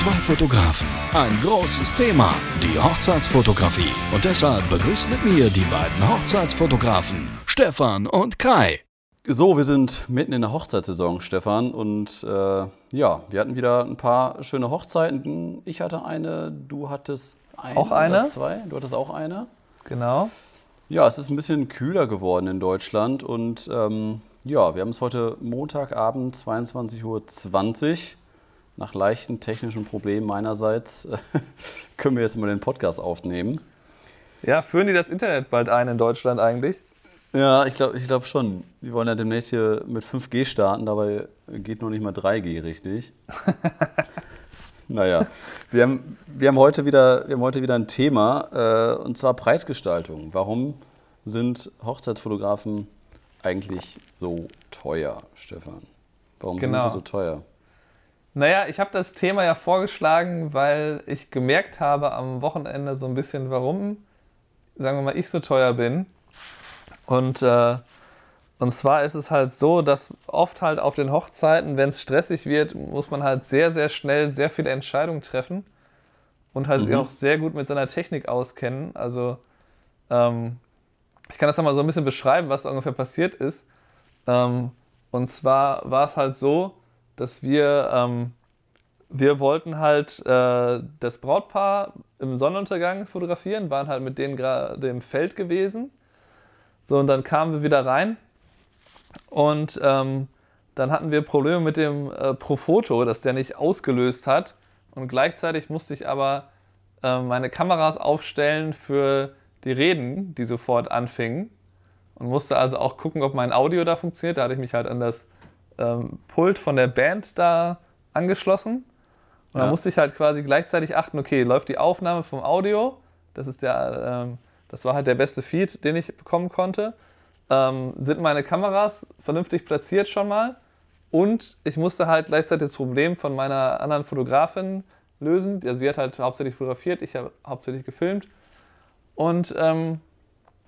Zwei Fotografen, ein großes Thema, die Hochzeitsfotografie. Und deshalb begrüßt mit mir die beiden Hochzeitsfotografen, Stefan und Kai. So, wir sind mitten in der Hochzeitssaison, Stefan. Und äh, ja, wir hatten wieder ein paar schöne Hochzeiten. Ich hatte eine, du hattest eine. Auch eine? Oder zwei. Du hattest auch eine. Genau. Ja, es ist ein bisschen kühler geworden in Deutschland. Und ähm, ja, wir haben es heute Montagabend, 22.20 Uhr. Nach leichten technischen Problemen meinerseits können wir jetzt mal den Podcast aufnehmen. Ja, führen die das Internet bald ein in Deutschland eigentlich? Ja, ich glaube ich glaub schon. Wir wollen ja demnächst hier mit 5G starten, dabei geht noch nicht mal 3G richtig. naja, wir haben, wir, haben heute wieder, wir haben heute wieder ein Thema, äh, und zwar Preisgestaltung. Warum sind Hochzeitsfotografen eigentlich so teuer, Stefan? Warum Genau. sind die so teuer? Naja, ich habe das Thema ja vorgeschlagen, weil ich gemerkt habe am Wochenende so ein bisschen, warum, sagen wir mal, ich so teuer bin. Und, äh, und zwar ist es halt so, dass oft halt auf den Hochzeiten, wenn es stressig wird, muss man halt sehr, sehr schnell sehr viele Entscheidungen treffen und halt sich Mhm. auch sehr gut mit seiner Technik auskennen. Also ähm, ich kann das nochmal so ein bisschen beschreiben, was da ungefähr passiert ist. Ähm, und zwar war es halt so, dass wir, ähm, wir wollten halt äh, das Brautpaar im Sonnenuntergang fotografieren, waren halt mit denen gerade im Feld gewesen. So, und dann kamen wir wieder rein und ähm, dann hatten wir Probleme mit dem äh, Profoto, dass der nicht ausgelöst hat. Und gleichzeitig musste ich aber äh, meine Kameras aufstellen für die Reden, die sofort anfingen. Und musste also auch gucken, ob mein Audio da funktioniert. Da hatte ich mich halt an das ähm, Pult von der Band da angeschlossen. Und Ja. da musste ich halt quasi gleichzeitig achten, okay, läuft die Aufnahme vom Audio? Das ist der, ähm, das war halt der beste Feed, den ich bekommen konnte. Ähm, sind meine Kameras vernünftig platziert schon mal? Und ich musste halt gleichzeitig das Problem von meiner anderen Fotografin lösen. Also sie hat halt hauptsächlich fotografiert, ich habe hauptsächlich gefilmt. Und ähm,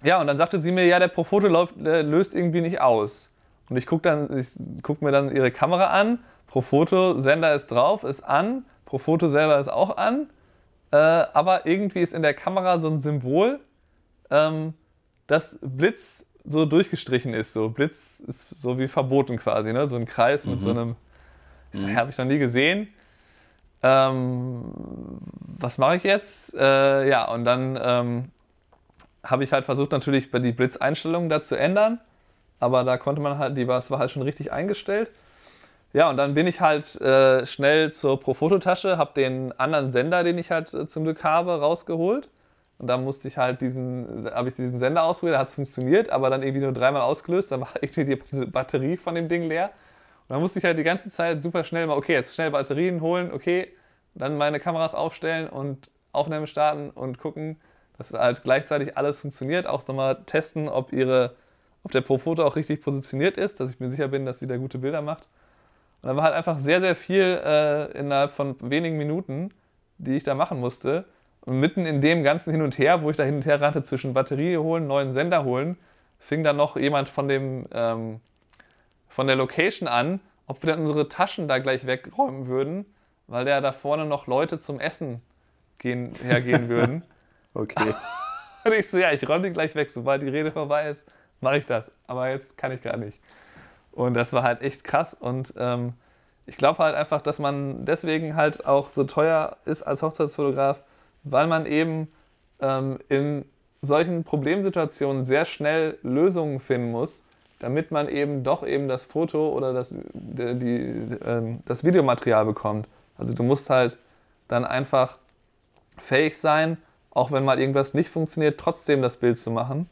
ja, und dann sagte sie mir, ja, der Profoto läuft, löst irgendwie nicht aus. Und ich gucke dann, ich guck mir dann ihre Kamera an, Profoto, Sender ist drauf, ist an, Profoto selber ist auch an, äh, aber irgendwie ist in der Kamera so ein Symbol, ähm, dass Blitz so durchgestrichen ist. So Blitz ist so wie verboten quasi, ne? So ein Kreis mit so einem, das habe ich noch nie gesehen. Ähm, was mache ich jetzt? Äh, ja, und dann ähm, habe ich halt versucht, natürlich bei die Blitzeinstellungen da zu ändern. Aber da konnte man halt, die war, war halt schon richtig eingestellt. Ja, und dann bin ich halt äh, schnell zur Profototasche, habe den anderen Sender, den ich halt äh, zum Glück habe, rausgeholt. Und da musste ich halt diesen, habe ich diesen Sender ausprobiert, da hat es funktioniert, aber dann irgendwie nur dreimal ausgelöst, dann war irgendwie die Batterie von dem Ding leer. Und dann musste ich halt die ganze Zeit super schnell mal, okay, jetzt schnell Batterien holen, okay, dann meine Kameras aufstellen und Aufnahme starten und gucken, dass halt gleichzeitig alles funktioniert. Auch nochmal testen, ob ihre, ob der Profoto auch richtig positioniert ist, dass ich mir sicher bin, dass sie da gute Bilder macht. Und dann war halt einfach sehr, sehr viel äh, innerhalb von wenigen Minuten, die ich da machen musste. Und mitten in dem ganzen Hin und Her, wo ich da hin und her rannte zwischen Batterie holen, neuen Sender holen, fing dann noch jemand von dem ähm, von der Location an, ob wir dann unsere Taschen da gleich wegräumen würden, weil der da vorne noch Leute zum Essen gehen, hergehen würden. Okay. Und ich so, ja, ich räume die gleich weg, sobald die Rede vorbei ist, mache ich das. Aber jetzt kann ich gar nicht. Und das war halt echt krass. Und ähm, ich glaube halt einfach, dass man deswegen halt auch so teuer ist als Hochzeitsfotograf, weil man eben ähm, in solchen Problemsituationen sehr schnell Lösungen finden muss, damit man eben doch eben das Foto oder das, die, die, ähm, das Videomaterial bekommt. Also du musst halt dann einfach fähig sein, auch wenn mal irgendwas nicht funktioniert, trotzdem das Bild zu machen.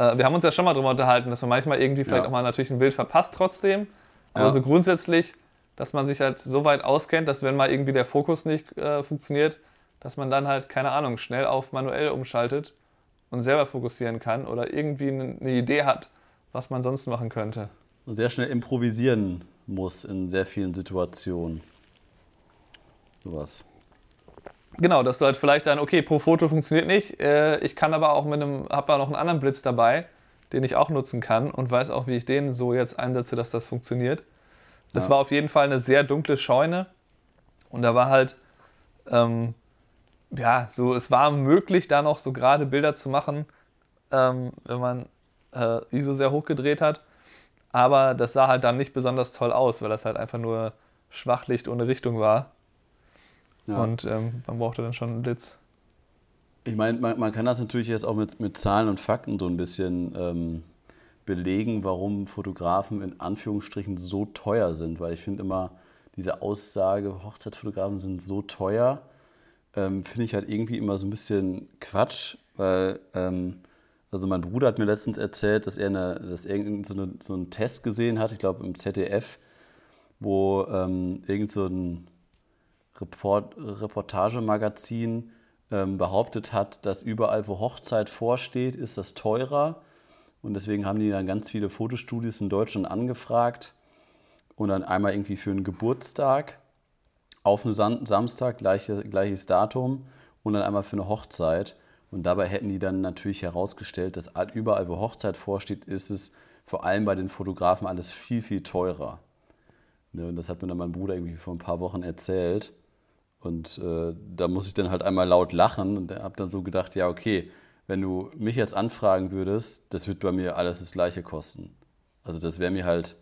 Äh, wir haben uns ja schon mal darüber unterhalten, dass man manchmal irgendwie vielleicht Ja. auch mal natürlich ein Bild verpasst trotzdem. Aber Ja. so grundsätzlich, dass man sich halt so weit auskennt, dass wenn mal irgendwie der Fokus nicht äh, funktioniert, dass man dann halt, keine Ahnung, schnell auf manuell umschaltet und selber fokussieren kann oder irgendwie eine eine Idee hat, was man sonst machen könnte. Und sehr schnell improvisieren muss in sehr vielen Situationen. Sowas. Genau, dass du halt vielleicht dann, okay, pro Foto funktioniert nicht, äh, ich kann aber auch mit einem, habe da noch einen anderen Blitz dabei, den ich auch nutzen kann und weiß auch, wie ich den so jetzt einsetze, dass das funktioniert. Es Ja. war auf jeden Fall eine sehr dunkle Scheune und da war halt ähm, ja, so es war möglich, da noch so gerade Bilder zu machen, ähm, wenn man äh, ISO sehr hoch gedreht hat. Aber das sah halt dann nicht besonders toll aus, weil das halt einfach nur Schwachlicht ohne Richtung war. Ja. Und ähm, man brauchte dann schon einen Blitz. Ich meine, man, man, kann das natürlich jetzt auch mit, mit Zahlen und Fakten so ein bisschen ähm, belegen, warum Fotografen in Anführungsstrichen so teuer sind. Weil ich finde immer, diese Aussage, Hochzeitsfotografen sind so teuer, ähm, finde ich halt irgendwie immer so ein bisschen Quatsch, weil ähm, also mein Bruder hat mir letztens erzählt, dass er, eine, dass er so, eine, so einen Test gesehen hat, ich glaube im ZDF, wo ähm, irgend so ein Report, Reportagemagazin ähm, behauptet hat, dass überall, wo Hochzeit vorsteht, ist das teurer. Und deswegen haben die dann ganz viele Fotostudios in Deutschland angefragt und dann einmal irgendwie für einen Geburtstag auf einen Samstag, gleiche, gleiches Datum und dann einmal für eine Hochzeit. Und dabei hätten die dann natürlich herausgestellt, dass überall, wo Hochzeit vorsteht, ist es vor allem bei den Fotografen alles viel, viel teurer. Ne, und das hat mir dann mein Bruder irgendwie vor ein paar Wochen erzählt. Und äh, da muss ich dann halt einmal laut lachen und habe dann so gedacht, ja, okay, wenn du mich jetzt anfragen würdest, das wird bei mir alles das gleiche kosten. Also das wäre mir halt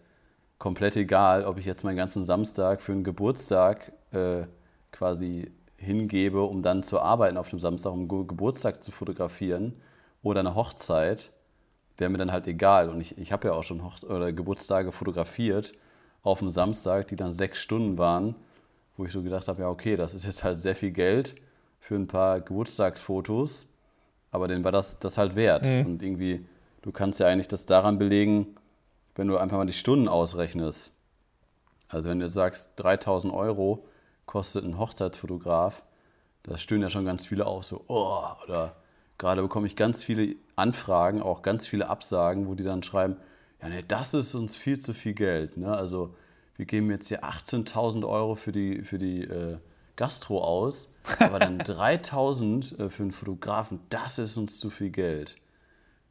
komplett egal, ob ich jetzt meinen ganzen Samstag für einen Geburtstag äh, quasi hingebe, um dann zu arbeiten auf dem Samstag, um Geburtstag zu fotografieren oder eine Hochzeit, wäre mir dann halt egal. Und ich, ich habe ja auch schon Hoch oder Geburtstage fotografiert auf einem Samstag, die dann sechs Stunden waren, wo ich so gedacht habe, ja okay, das ist jetzt halt sehr viel Geld für ein paar Geburtstagsfotos, aber denen war das, das halt wert. Mhm. Und irgendwie, du kannst ja eigentlich das daran belegen, wenn du einfach mal die Stunden ausrechnest. Also wenn du jetzt sagst, 3000 Euro kostet ein Hochzeitsfotograf, da stöhnen ja schon ganz viele auf, so, oh, oder gerade bekomme ich ganz viele Anfragen, auch ganz viele Absagen, wo die dann schreiben, ja, nee, das ist uns viel zu viel Geld. Ne? Also wir geben jetzt hier 18.000 Euro für die, für die äh, Gastro aus, aber dann 3.000 äh, für einen Fotografen, das ist uns zu viel Geld.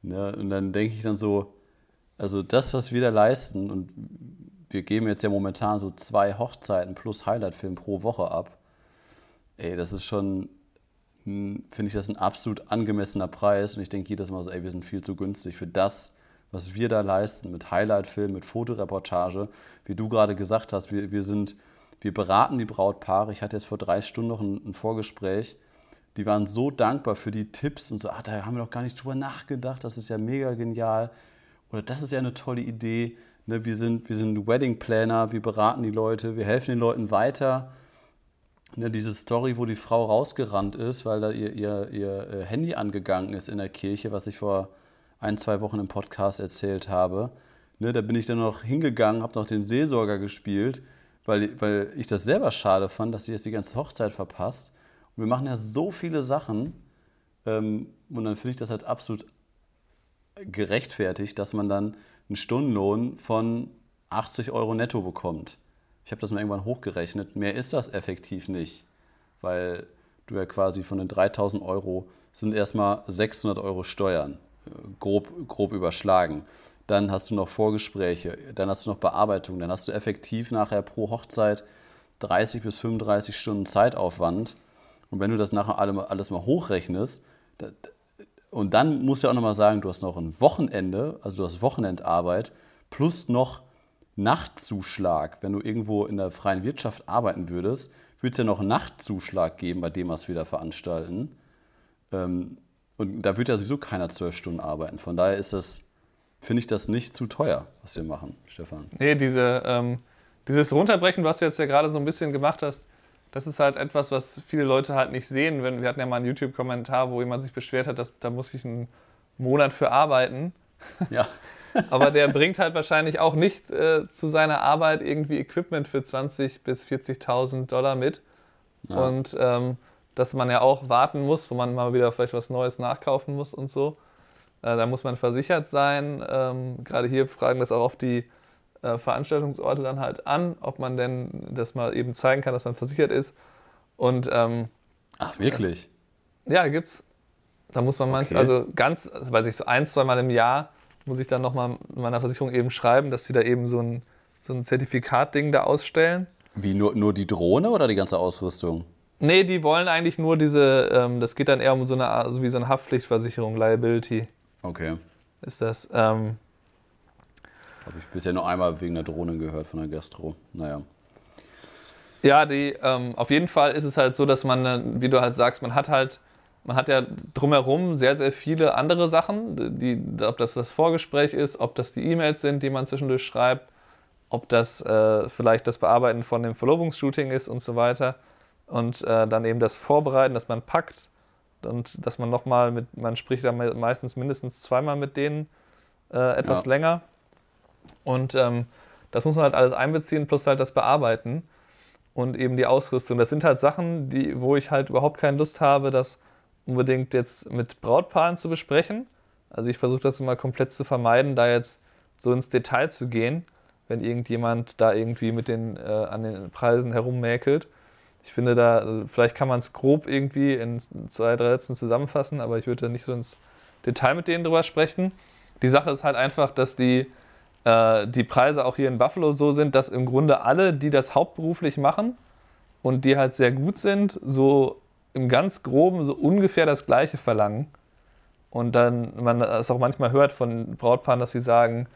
Ne? Und dann denke ich dann so, also das, was wir da leisten, und wir geben jetzt ja momentan so zwei Hochzeiten plus Highlight-Film pro Woche ab. Ey, das ist schon, finde ich, das ein absolut angemessener Preis. Und ich denke jedes Mal so, ey, wir sind viel zu günstig für das, was wir da leisten mit Highlight-Film, mit Fotoreportage. Wie du gerade gesagt hast, wir, wir sind, wir beraten die Brautpaare. Ich hatte jetzt vor drei Stunden noch ein, ein Vorgespräch. Die waren so dankbar für die Tipps und so, ah, da haben wir noch gar nicht drüber nachgedacht, das ist ja mega genial. Oder das ist ja eine tolle Idee. Ne, wir, sind, wir sind Wedding Planner, wir beraten die Leute, wir helfen den Leuten weiter. Ne, diese Story, wo die Frau rausgerannt ist, weil da ihr, ihr, ihr äh, Handy angegangen ist in der Kirche, was ich vor ein, zwei Wochen im Podcast erzählt habe. Ne, da bin ich dann noch hingegangen, habe noch den Seelsorger gespielt, weil, weil ich das selber schade fand, dass sie jetzt die ganze Hochzeit verpasst. Und wir machen ja so viele Sachen. Ähm, und dann finde ich das halt absolut gerechtfertigt, dass man dann einen Stundenlohn von 80 Euro netto bekommt. Ich habe das mal irgendwann hochgerechnet. Mehr ist das effektiv nicht, weil du ja quasi von den 3000 Euro sind erstmal 600 Euro Steuern, grob, grob überschlagen. Dann hast du noch Vorgespräche, dann hast du noch Bearbeitung, dann hast du effektiv nachher pro Hochzeit 30 bis 35 Stunden Zeitaufwand. Und wenn du das nachher alles mal hochrechnest, und dann musst du auch nochmal sagen, du hast noch ein Wochenende, also du hast Wochenendarbeit, plus noch Nachtzuschlag. Wenn du irgendwo in der freien Wirtschaft arbeiten würdest, würde es ja noch Nachtzuschlag geben bei dem, was wir da veranstalten. Ähm, und da würde ja sowieso keiner zwölf Stunden arbeiten. Von daher ist das, finde ich das nicht zu teuer, was wir machen, Stefan. Nee, diese, ähm, dieses Runterbrechen, was du jetzt ja gerade so ein bisschen gemacht hast, das ist halt etwas, was viele Leute halt nicht sehen. Wenn, wir hatten ja mal einen YouTube-Kommentar, wo jemand sich beschwert hat, dass da muss ich einen Monat für arbeiten. Ja. Aber der bringt halt wahrscheinlich auch nicht äh, zu seiner Arbeit irgendwie Equipment für 20.000 bis 40.000 Dollar mit. Ja. Und ähm, dass man ja auch warten muss, wo man mal wieder vielleicht was Neues nachkaufen muss und so. Äh, da muss man versichert sein. Ähm, Gerade hier fragen das auch oft die äh, Veranstaltungsorte dann halt an, ob man denn das mal eben zeigen kann, dass man versichert ist. Und ähm, Ach, wirklich? Das, ja, gibt's. Da muss man manchmal, okay. also ganz, also weiß ich, so ein, zwei Mal im Jahr muss ich dann nochmal meiner Versicherung eben schreiben, dass sie da eben so ein, so ein Zertifikatding da ausstellen. Wie, nur, nur die Drohne oder die ganze Ausrüstung? Nee, die wollen eigentlich nur diese, ähm, das geht dann eher um so eine Art, so wie so eine Haftpflichtversicherung, Liability Okay. ist das. Ähm, Habe ich bisher nur einmal wegen der Drohne gehört von der Gastro. Naja. Ja, die, ähm, auf jeden Fall ist es halt so, dass man, äh, wie du halt sagst, man hat halt, man hat ja drumherum sehr, sehr viele andere Sachen, die, ob das das Vorgespräch ist, ob das die E-Mails sind, die man zwischendurch schreibt, ob das äh, vielleicht das Bearbeiten von dem Verlobungsshooting ist und so weiter. Und äh, dann eben das Vorbereiten, dass man packt und dass man nochmal mit, man spricht dann me- meistens mindestens zweimal mit denen äh, etwas Ja. länger. Und ähm, das muss man halt alles einbeziehen, plus halt das Bearbeiten und eben die Ausrüstung. Das sind halt Sachen, die, wo ich halt überhaupt keine Lust habe, das unbedingt jetzt mit Brautpaaren zu besprechen. Also ich versuche das immer komplett zu vermeiden, da jetzt so ins Detail zu gehen, wenn irgendjemand da irgendwie mit den, äh, an den Preisen herummäkelt. Ich finde da, vielleicht kann man es grob irgendwie in zwei, drei Sätzen zusammenfassen, aber ich würde nicht so ins Detail mit denen drüber sprechen. Die Sache ist halt einfach, dass die, äh, die Preise auch hier in Buffalo so sind, dass im Grunde alle, die das hauptberuflich machen und die halt sehr gut sind, so im ganz groben so ungefähr das gleiche verlangen. Und dann man es auch manchmal hört von Brautpaaren, dass sie sagen,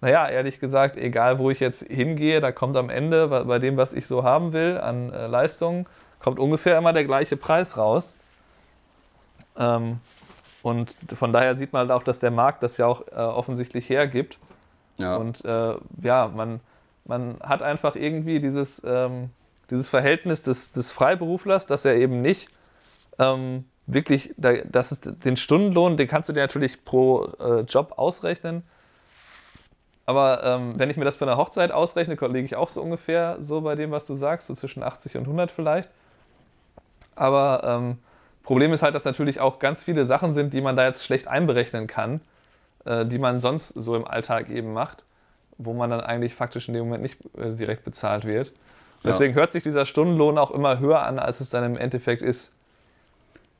naja, ehrlich gesagt, egal wo ich jetzt hingehe, da kommt am Ende bei- dem, was ich so haben will an äh, Leistungen, kommt ungefähr immer der gleiche Preis raus. Ähm, und von daher sieht man halt auch, dass der Markt das ja auch äh, offensichtlich hergibt. Ja. Und äh, ja, man, man hat einfach irgendwie dieses, ähm, dieses Verhältnis des, des Freiberuflers, dass er eben nicht ähm, wirklich, da, das ist den Stundenlohn, den kannst du dir natürlich pro äh, Job ausrechnen. Aber ähm, wenn ich mir das für eine Hochzeit ausrechne, liege ich auch so ungefähr so bei dem, was du sagst, so zwischen 80 und 100 vielleicht. Aber ähm, Problem ist halt, dass natürlich auch ganz viele Sachen sind, die man da jetzt schlecht einberechnen kann, äh, die man sonst so im Alltag eben macht, wo man dann eigentlich faktisch in dem Moment nicht äh, direkt bezahlt wird. Ja. Deswegen hört sich dieser Stundenlohn auch immer höher an, als es dann im Endeffekt ist.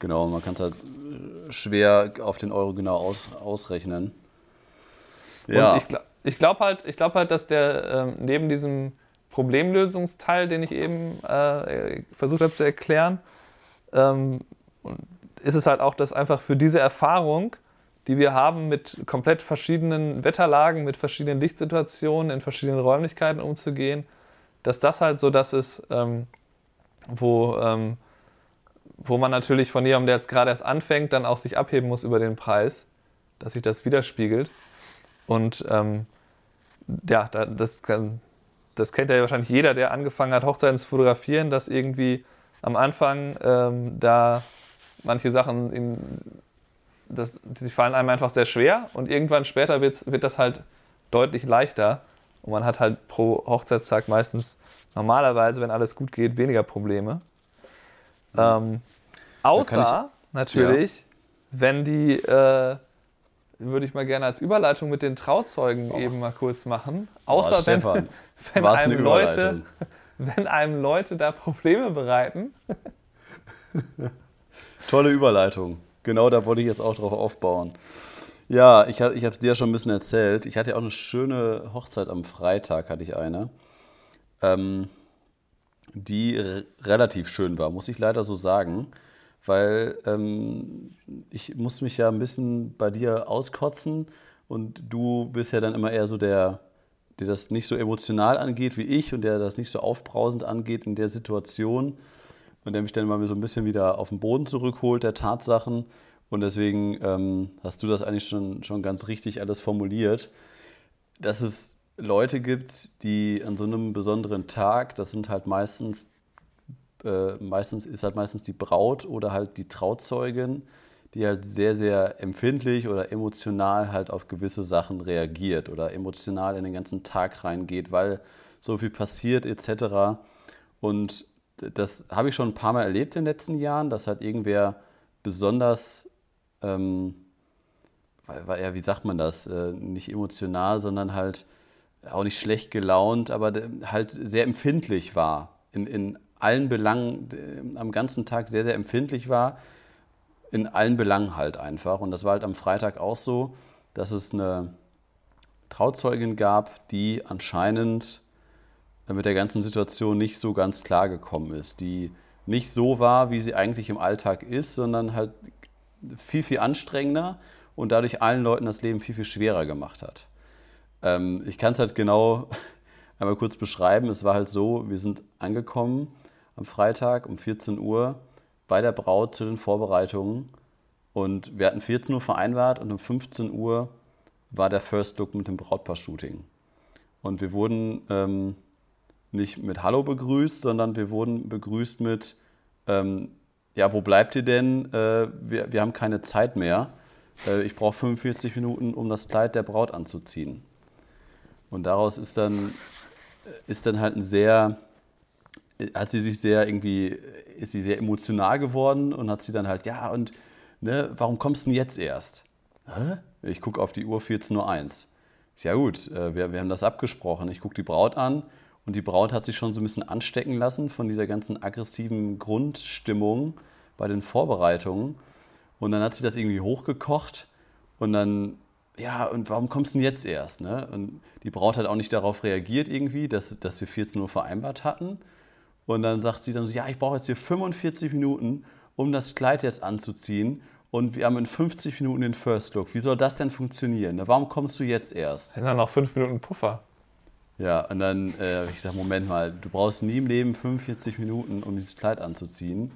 Genau, man kann es halt äh, schwer auf den Euro genau aus, ausrechnen. Ja, Und ich, gla- ich glaube halt, ich halt, dass der ähm, neben diesem Problemlösungsteil, den ich eben äh, versucht habe zu erklären, ähm, ist es halt auch, dass einfach für diese Erfahrung, die wir haben, mit komplett verschiedenen Wetterlagen, mit verschiedenen Lichtsituationen, in verschiedenen Räumlichkeiten umzugehen, dass das halt so das ist, ähm, wo, ähm, wo man natürlich von jemandem, der jetzt gerade erst anfängt, dann auch sich abheben muss über den Preis, dass sich das widerspiegelt. Und ähm, ja, da, das, das kennt ja wahrscheinlich jeder, der angefangen hat, Hochzeiten zu fotografieren, dass irgendwie am Anfang ähm, da manche Sachen, ihm, das, die fallen einem einfach sehr schwer und irgendwann später wird, das halt deutlich leichter. Und man hat halt pro Hochzeitstag meistens normalerweise, wenn alles gut geht, weniger Probleme. Ähm, außer natürlich, wenn die, äh, würde ich mal gerne als Überleitung mit den Trauzeugen eben mal kurz machen. Außer Boah, wenn, Stefan, wenn, einem Leute, wenn einem Leute da Probleme bereiten. Tolle Überleitung. Genau da wollte ich jetzt auch drauf aufbauen. Ja, ich, hab- ich habe es dir ja schon ein bisschen erzählt. Ich hatte ja auch eine schöne Hochzeit am Freitag, hatte ich eine, ähm, die relativ schön war, muss ich leider so sagen, weil ähm, ich muss mich ja ein bisschen bei dir auskotzen und du bist ja dann immer eher so der, der das nicht so emotional angeht wie ich und der das nicht so aufbrausend angeht in der Situation und der mich dann mal so ein bisschen wieder auf den Boden zurückholt, der Tatsachen. Und deswegen ähm, hast du das eigentlich schon, schon ganz richtig alles formuliert, dass es Leute gibt, die an so einem besonderen Tag, das sind halt meistens, äh, meistens ist halt meistens die Braut oder halt die Trauzeugin, die halt sehr, sehr empfindlich oder emotional halt auf gewisse Sachen reagiert oder emotional in den ganzen Tag reingeht, weil so viel passiert etc. Und das habe ich schon ein paar Mal erlebt in den letzten Jahren, dass halt irgendwer besonders, ähm, ja, wie sagt man das, äh, nicht emotional, sondern halt auch nicht schlecht gelaunt, aber halt sehr empfindlich war. In, in allen Belangen, äh, am ganzen Tag sehr, sehr empfindlich war. In allen Belangen halt einfach. Und das war halt am Freitag auch so, dass es eine Trauzeugin gab, die anscheinend mit der ganzen Situation nicht so ganz klar gekommen ist, die nicht so war, wie sie eigentlich im Alltag ist, sondern halt viel, viel anstrengender und dadurch allen Leuten das Leben viel, viel schwerer gemacht hat. Ähm, ich kann es halt genau einmal kurz beschreiben. Es war halt so, wir sind angekommen am Freitag um 14 Uhr bei der Braut zu den Vorbereitungen und wir hatten 14 Uhr vereinbart und um 15 Uhr war der First Look mit dem Brautpaar-Shooting. Und wir wurden ähm, nicht mit Hallo begrüßt, sondern wir wurden begrüßt mit, ähm, ja, wo bleibt ihr denn? Äh, wir, wir haben keine Zeit mehr. Äh, ich brauche 45 Minuten, um das Kleid der Braut anzuziehen. Und daraus ist dann, ist dann halt ein sehr, hat sie sich sehr irgendwie, ist sie sehr emotional geworden und hat sie dann halt, ja, und ne, warum kommst du denn jetzt erst? Hä? Ich gucke auf die Uhr 14.01 Uhr. Ja gut, äh, wir, wir haben das abgesprochen. Ich gucke die Braut an und die Braut hat sich schon so ein bisschen anstecken lassen von dieser ganzen aggressiven Grundstimmung bei den Vorbereitungen. Und dann hat sie das irgendwie hochgekocht und dann, ja, und warum kommst du denn jetzt erst? Ne? Und die Braut hat auch nicht darauf reagiert irgendwie, dass, dass wir 14 Uhr vereinbart hatten. Und dann sagt sie dann so, ja, ich brauche jetzt hier 45 Minuten, um das Kleid jetzt anzuziehen. Und wir haben in 50 Minuten den First Look. Wie soll das denn funktionieren? Warum kommst du jetzt erst? Sind dann noch fünf Minuten Puffer. Ja, und dann, äh, ich sag, Moment mal, du brauchst nie im Leben 45 Minuten, um dieses Kleid anzuziehen.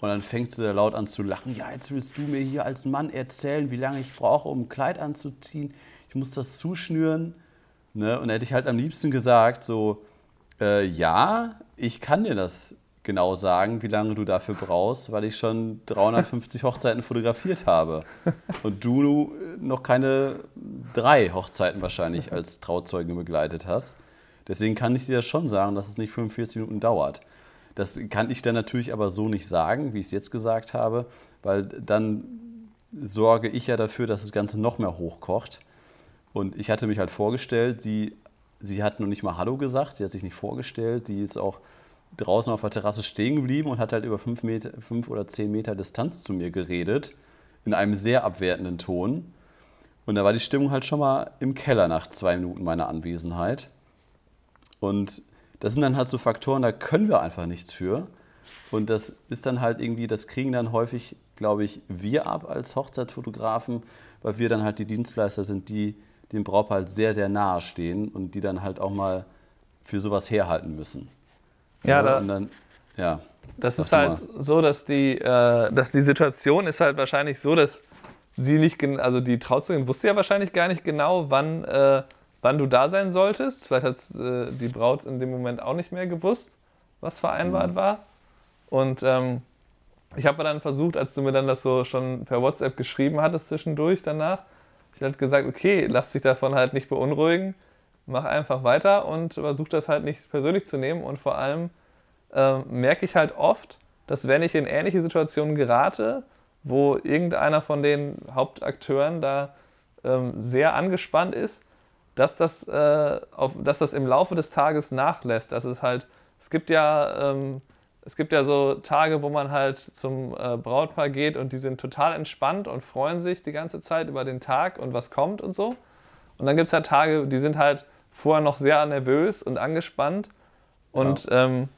Und dann fängt sie da laut an zu lachen. Ja, jetzt willst du mir hier als Mann erzählen, wie lange ich brauche, um ein Kleid anzuziehen. Ich muss das zuschnüren. Ne? Und da hätte ich halt am liebsten gesagt, so, äh, ja, ich kann dir das genau sagen, wie lange du dafür brauchst, weil ich schon 350 Hochzeiten fotografiert habe. Und du noch keine drei Hochzeiten wahrscheinlich als Trauzeuge begleitet hast. Deswegen kann ich dir das schon sagen, dass es nicht 45 Minuten dauert. Das kann ich dann natürlich aber so nicht sagen, wie ich es jetzt gesagt habe, weil dann sorge ich ja dafür, dass das Ganze noch mehr hochkocht. Und ich hatte mich halt vorgestellt, sie, sie hat noch nicht mal Hallo gesagt, sie hat sich nicht vorgestellt, sie ist auch draußen auf der Terrasse stehen geblieben und hat halt über fünf, Meter, fünf oder zehn Meter Distanz zu mir geredet, in einem sehr abwertenden Ton. Und da war die Stimmung halt schon mal im Keller nach zwei Minuten meiner Anwesenheit. Und das sind dann halt so Faktoren, da können wir einfach nichts für. Und das ist dann halt irgendwie, das kriegen dann häufig, glaube ich, wir ab als Hochzeitsfotografen, weil wir dann halt die Dienstleister sind, die dem Brautpaar halt sehr, sehr nahe stehen und die dann halt auch mal für sowas herhalten müssen. Ja, da, dann, ja das ist halt mal. so, dass die, äh, dass die Situation ist halt wahrscheinlich so, dass sie nicht, also die Trauzeugin wusste ja wahrscheinlich gar nicht genau, wann, äh, wann du da sein solltest. Vielleicht hat äh, die Braut in dem Moment auch nicht mehr gewusst, was vereinbart mhm. war. Und ähm, ich habe dann versucht, als du mir dann das so schon per WhatsApp geschrieben hattest zwischendurch danach, ich halt gesagt, okay, lass dich davon halt nicht beunruhigen mach einfach weiter und versuch das halt nicht persönlich zu nehmen. Und vor allem äh, merke ich halt oft, dass wenn ich in ähnliche Situationen gerate, wo irgendeiner von den Hauptakteuren da ähm, sehr angespannt ist, dass das, äh, auf, dass das im Laufe des Tages nachlässt. Das ist halt, es gibt ja, ähm, es gibt ja so Tage, wo man halt zum äh, Brautpaar geht und die sind total entspannt und freuen sich die ganze Zeit über den Tag und was kommt und so. Und dann gibt es halt Tage, die sind halt vorher noch sehr nervös und angespannt. Und, ja. ähm,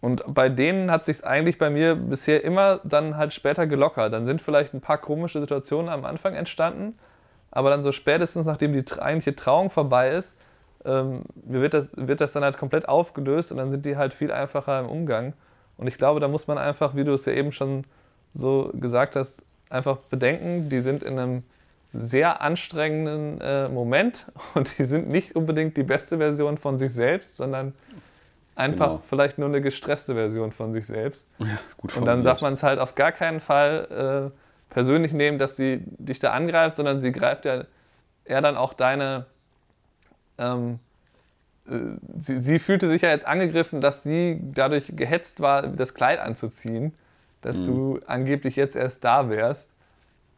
und bei denen hat sich eigentlich bei mir bisher immer dann halt später gelockert. Dann sind vielleicht ein paar komische Situationen am Anfang entstanden, aber dann so spätestens, nachdem die eigentliche Trauung vorbei ist, ähm, wird, das, wird das dann halt komplett aufgelöst und dann sind die halt viel einfacher im Umgang. Und ich glaube, da muss man einfach, wie du es ja eben schon so gesagt hast, einfach bedenken, die sind in einem sehr anstrengenden äh, Moment und die sind nicht unbedingt die beste Version von sich selbst, sondern einfach genau. vielleicht nur eine gestresste Version von sich selbst. Ja, gut und dann darf man es halt auf gar keinen Fall äh, persönlich nehmen, dass sie dich da angreift, sondern sie greift ja eher dann auch deine. Ähm, äh, sie, sie, fühlte sich ja jetzt angegriffen, dass sie dadurch gehetzt war, das Kleid anzuziehen, dass mhm. du angeblich jetzt erst da wärst.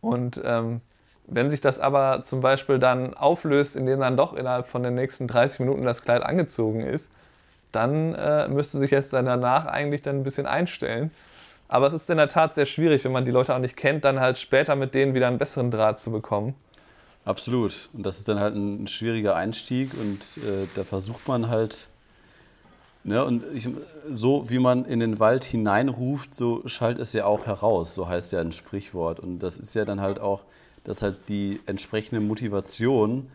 Und ähm, wenn sich das aber zum Beispiel dann auflöst, indem dann doch innerhalb von den nächsten 30 Minuten das Kleid angezogen ist, dann äh, müsste sich jetzt dann danach eigentlich dann ein bisschen einstellen. Aber es ist in der Tat sehr schwierig, wenn man die Leute auch nicht kennt, dann halt später mit denen wieder einen besseren Draht zu bekommen. Absolut. Und das ist dann halt ein schwieriger Einstieg und äh, da versucht man halt Ne, und ich, so wie man in den Wald hineinruft, so schallt es ja auch heraus, so heißt ja ein Sprichwort. Und das ist ja dann halt auch, dass halt die entsprechende Motivation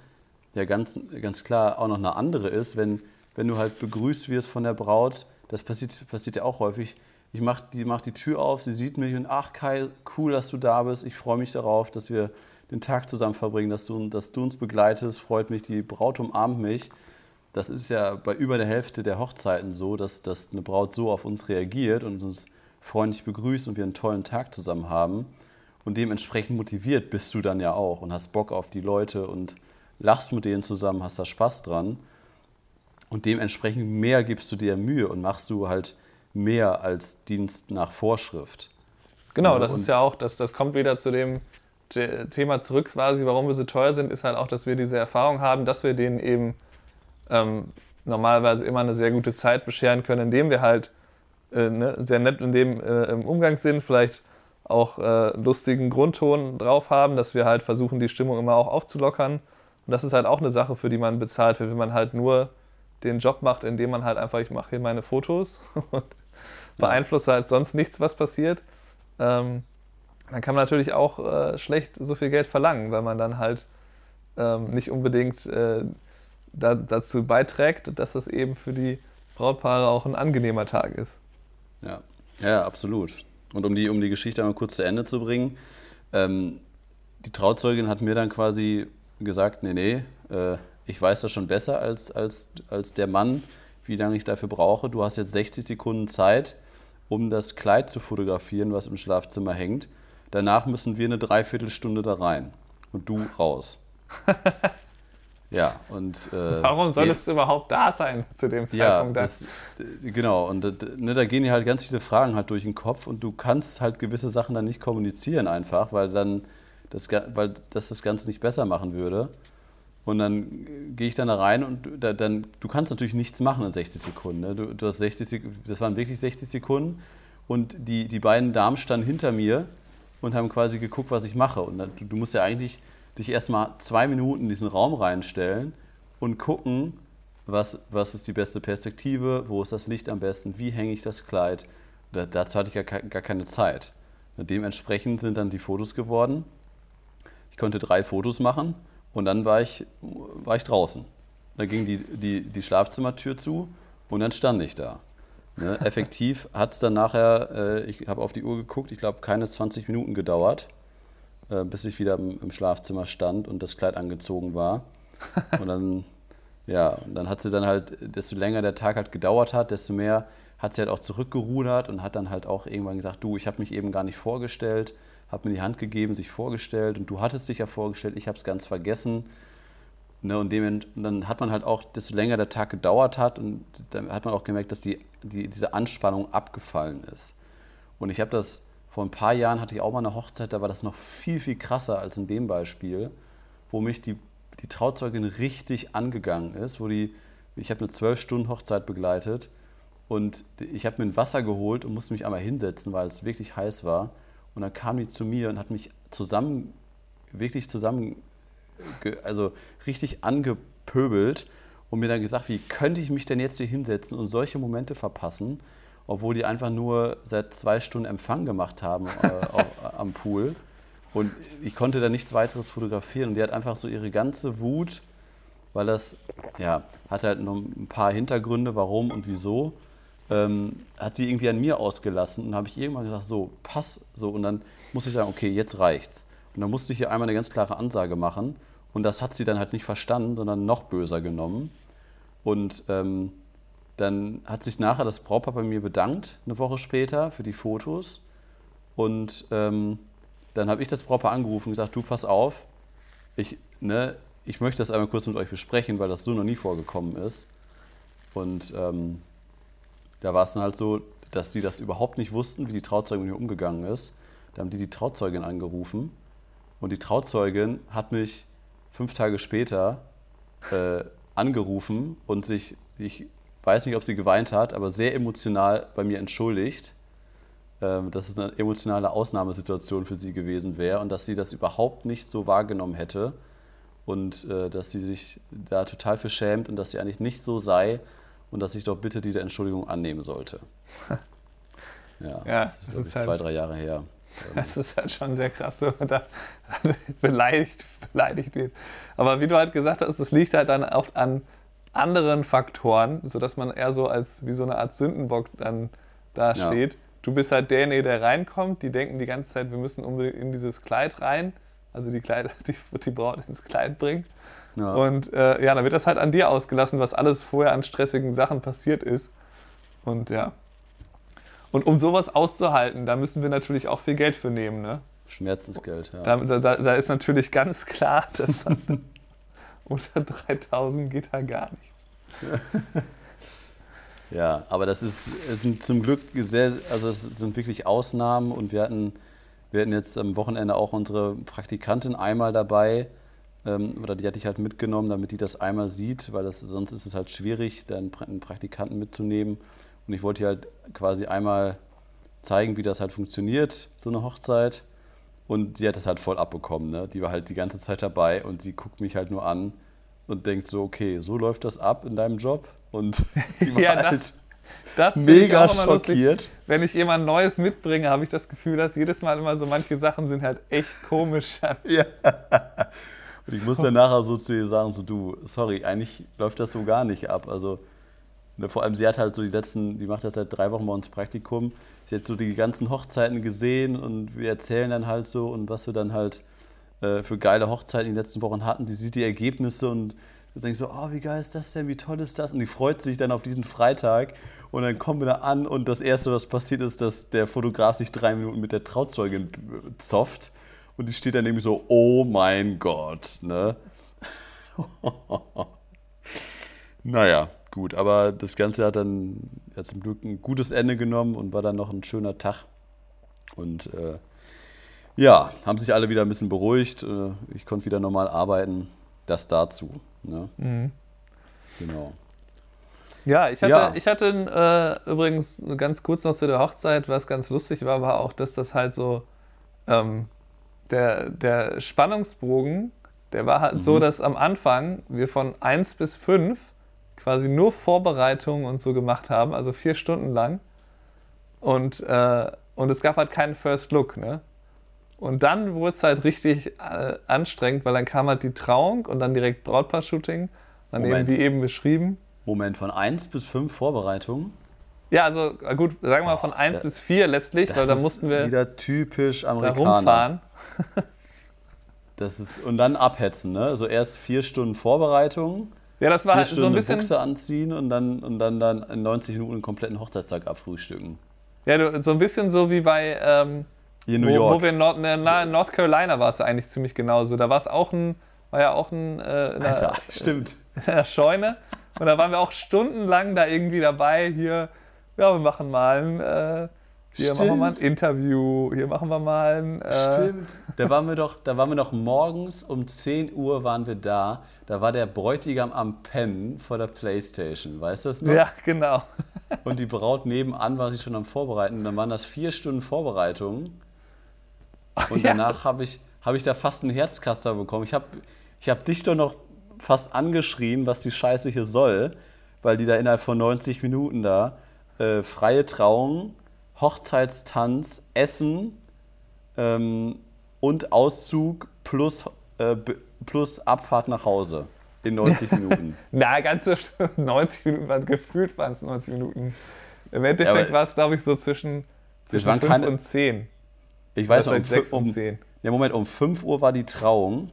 ja ganz, ganz klar auch noch eine andere ist, wenn, wenn du halt begrüßt wirst von der Braut, das passiert, passiert ja auch häufig. Ich mache die, mach die Tür auf, sie sieht mich und ach Kai, cool, dass du da bist. Ich freue mich darauf, dass wir den Tag zusammen verbringen, dass du, dass du uns begleitest. Freut mich, die Braut umarmt mich. Das ist ja bei über der Hälfte der Hochzeiten so, dass, dass eine Braut so auf uns reagiert und uns freundlich begrüßt und wir einen tollen Tag zusammen haben. Und dementsprechend motiviert bist du dann ja auch und hast Bock auf die Leute und lachst mit denen zusammen, hast da Spaß dran. Und dementsprechend mehr gibst du dir Mühe und machst du halt mehr als Dienst nach Vorschrift. Genau, das und ist ja auch, das, das kommt wieder zu dem Thema zurück quasi, warum wir so teuer sind, ist halt auch, dass wir diese Erfahrung haben, dass wir denen eben ähm, normalerweise immer eine sehr gute Zeit bescheren können, indem wir halt äh, ne, sehr nett in dem äh, im Umgang sind, vielleicht auch äh, lustigen Grundton drauf haben, dass wir halt versuchen, die Stimmung immer auch aufzulockern. Und das ist halt auch eine Sache, für die man bezahlt wird, wenn man halt nur den Job macht, indem man halt einfach, ich mache hier meine Fotos und beeinflusse halt sonst nichts, was passiert. Ähm, dann kann man natürlich auch äh, schlecht so viel Geld verlangen, weil man dann halt ähm, nicht unbedingt äh, da, dazu beiträgt, dass das eben für die Brautpaare auch ein angenehmer Tag ist. Ja, ja, absolut. Und um die, um die Geschichte einmal kurz zu Ende zu bringen, ähm, die Trauzeugin hat mir dann quasi gesagt, nee, nee, äh, ich weiß das schon besser als, als, als der Mann, wie lange ich dafür brauche. Du hast jetzt 60 Sekunden Zeit, um das Kleid zu fotografieren, was im Schlafzimmer hängt. Danach müssen wir eine Dreiviertelstunde da rein und du raus. ja, und. Äh, Warum solltest du überhaupt da sein zu dem Zeitpunkt? Ja, das, genau. Und ne, da gehen dir halt ganz viele Fragen halt durch den Kopf und du kannst halt gewisse Sachen dann nicht kommunizieren einfach, weil dann das, weil das das Ganze nicht besser machen würde. Und dann gehe ich dann da rein und da, dann, du kannst natürlich nichts machen in 60 Sekunden. Ne? Du, du, hast 60, das waren wirklich 60 Sekunden und die, die beiden Damen standen hinter mir und haben quasi geguckt, was ich mache. Und dann, du, musst ja eigentlich dich erstmal zwei Minuten in diesen Raum reinstellen und gucken, was, was ist die beste Perspektive, wo ist das Licht am besten, wie hänge ich das Kleid. Da, dazu hatte ich ja gar keine Zeit. Dementsprechend sind dann die Fotos geworden. Ich konnte drei Fotos machen und dann war ich, war ich draußen. Da ging die, die, die Schlafzimmertür zu und dann stand ich da. Ne? Effektiv hat es dann nachher, äh, ich habe auf die Uhr geguckt, ich glaube keine 20 Minuten gedauert, äh, bis ich wieder im, im, Schlafzimmer stand und das Kleid angezogen war. Und dann, ja, und dann hat sie dann halt, desto länger der Tag halt gedauert hat, desto mehr hat sie halt auch zurückgerudert und hat dann halt auch irgendwann gesagt, du, ich habe mich eben gar nicht vorgestellt, habe mir die Hand gegeben, sich vorgestellt und du hattest dich ja vorgestellt, ich habe es ganz vergessen. Ne, und, dem, und dann hat man halt auch, desto länger der Tag gedauert hat, und dann hat man auch gemerkt, dass die, die, diese Anspannung abgefallen ist. Und ich habe das, vor ein paar Jahren hatte ich auch mal eine Hochzeit, da war das noch viel, viel krasser als in dem Beispiel, wo mich die, die Trauzeugin richtig angegangen ist, wo die, ich habe eine zwölf Stunden Hochzeit begleitet und ich habe mir ein Wasser geholt und musste mich einmal hinsetzen, weil es wirklich heiß war. Und dann kam die zu mir und hat mich zusammen, wirklich zusammen also richtig angepöbelt und mir dann gesagt, wie könnte ich mich denn jetzt hier hinsetzen und solche Momente verpassen, obwohl die einfach nur seit zwei Stunden Empfang gemacht haben äh, auf, am Pool. Und ich konnte da nichts weiteres fotografieren. Und die hat einfach so ihre ganze Wut, weil das, ja, hat halt noch ein paar Hintergründe, warum und wieso, ähm, hat sie irgendwie an mir ausgelassen. Und habe ich irgendwann gesagt, so, pass, so. Und dann musste ich sagen, okay, jetzt reicht's. Und dann musste ich hier einmal eine ganz klare Ansage machen. Und das hat sie dann halt nicht verstanden, sondern noch böser genommen. Und ähm, dann hat sich nachher das Brautpaar bei mir bedankt, eine Woche später, für die Fotos. Und ähm, dann habe ich das Brautpaar angerufen und gesagt, du pass auf, ich, ne, ich möchte das einmal kurz mit euch besprechen, weil das so noch nie vorgekommen ist. Und ähm, da war es dann halt so, dass die das überhaupt nicht wussten, wie die Trauzeugin mit mir umgegangen ist. Da haben die die Trauzeugin angerufen und die Trauzeugin hat mich fünf Tage später äh, angerufen und sich, ich weiß nicht, ob sie geweint hat, aber sehr emotional bei mir entschuldigt, äh, dass es eine emotionale Ausnahmesituation für sie gewesen wäre und dass sie das überhaupt nicht so wahrgenommen hätte und äh, dass sie sich da total für schämt und dass sie eigentlich nicht so sei und dass ich doch bitte diese Entschuldigung annehmen sollte. Ja, Ja, das ist, das ist halt- zwei, drei Jahre her. Das ist halt schon sehr krass, wenn man da beleidigt, beleidigt wird. Aber wie du halt gesagt hast, das liegt halt dann oft an anderen Faktoren, sodass man eher so als wie so eine Art Sündenbock dann da Ja. steht. Du bist halt derjenige, der reinkommt. Die denken die ganze Zeit, wir müssen unbedingt in dieses Kleid rein. Also die, Kleid, die, die Braut ins Kleid bringt. Ja. Und äh, ja, dann wird das halt an dir ausgelassen, was alles vorher an stressigen Sachen passiert ist. Und ja. Und um sowas auszuhalten, da müssen wir natürlich auch viel Geld für nehmen. Ne? Schmerzensgeld, ja. Da, da, da ist natürlich ganz klar, dass man unter 3000 geht da gar nichts. Ja, aber das ist, es sind zum Glück sehr, also es sind wirklich Ausnahmen und wir hatten, wir hatten jetzt am Wochenende auch unsere Praktikantin einmal dabei, ähm, oder die hatte ich halt mitgenommen, damit die das einmal sieht, weil das, sonst ist es halt schwierig, dann einen Praktikanten mitzunehmen. Und ich wollte ihr halt quasi einmal zeigen, wie das halt funktioniert, so eine Hochzeit. Und sie hat das halt voll abbekommen, ne? Die war halt die ganze Zeit dabei und sie guckt mich halt nur an und denkt so, okay, so läuft das ab in deinem Job. Und die war Ja, das- halt Das mega immer lustig. schockiert. Wenn ich jemand Neues mitbringe, habe ich das Gefühl, dass jedes Mal immer so manche Sachen sind halt echt komisch. Ja. Und ich muss dann nachher so zu ihr sagen, so du, sorry, eigentlich läuft das so gar nicht ab. Also vor allem, sie hat halt so die letzten, die macht das seit drei Wochen bei uns Praktikum. Sie hat so die ganzen Hochzeiten gesehen und wir erzählen dann halt so und was wir dann halt äh, für geile Hochzeiten in den letzten Wochen hatten. Die sieht die Ergebnisse und du denkst so, oh, wie geil ist das denn, wie toll ist das? Und die freut sich dann auf diesen Freitag. Und dann kommen wir da an und das Erste, was passiert ist, dass der Fotograf sich drei Minuten mit der Trauzeugin zofft. Und die steht dann nämlich so, oh mein Gott, ne? naja, gut, aber das Ganze hat dann ja, zum Glück ein gutes Ende genommen und war dann noch ein schöner Tag. Und äh, ja, haben sich alle wieder ein bisschen beruhigt. Äh, ich konnte wieder normal arbeiten. Das dazu. Ne? Genau. Ja, ich hatte, Ja. Ich hatte äh, übrigens ganz kurz noch zu der Hochzeit, was ganz lustig war, war auch, dass das halt so ähm, der, der Spannungsbogen, der war halt so, dass am Anfang wir von 1 bis 5 quasi nur Vorbereitungen und so gemacht haben, also vier Stunden lang. Und, äh, und es gab halt keinen First Look, ne? Und dann wurde es halt richtig äh, anstrengend, weil dann kam halt die Trauung und dann direkt Brautpaar-Shooting. Dann eben Moment. wie eben beschrieben. Moment, von 1 bis 5 Vorbereitungen. Ja, also äh, gut, sagen wir mal von 1 da- bis 4 letztlich, weil da mussten wir wieder typisch da Amerikaner. rumfahren. Das ist, und dann abhetzen, ne? Also erst vier Stunden Vorbereitung, Ja, das war vier halt so Stunden ein bisschen. Buchse anziehen und dann, und dann, dann in 90 Minuten einen kompletten Hochzeitstag abfrühstücken. Ja, so ein bisschen so wie bei ähm, Hier in New wo, York. wo wir in Nord, ne, in North Carolina war es eigentlich ziemlich genauso. Da war es auch ein, war ja auch ein äh, Alter, der, stimmt. in der Scheune. Und da waren wir auch stundenlang da irgendwie dabei. Hier, ja, wir machen mal ein, äh, hier machen wir mal ein Stimmt. Interview, hier machen wir mal ein. Äh, Stimmt. Da waren wir doch, da waren wir doch morgens um 10 Uhr waren wir da. Da war der Bräutigam am Pennen vor der Playstation. Weißt du das noch? Ja, genau. Und die Braut nebenan war sich schon am Vorbereiten. Und dann waren das vier Stunden Vorbereitung. Und ja. danach habe ich, hab ich da fast einen Herzkaster bekommen. Ich habe ich hab dich doch noch fast angeschrien, was die Scheiße hier soll, weil die da innerhalb von 90 Minuten da äh, freie Trauung, Hochzeitstanz, Essen ähm, und Auszug plus, äh, plus Abfahrt nach Hause in 90 Minuten. Na, ganz so st- 90 Minuten, waren gefühlt waren es 90 Minuten. Im Endeffekt Ja, war es, glaube ich, so zwischen, zwischen waren 5 keine- und 10. Ich weiß noch, um, Vielleicht 6 fü- und um, 10. ja, Moment, um 5 Uhr war die Trauung.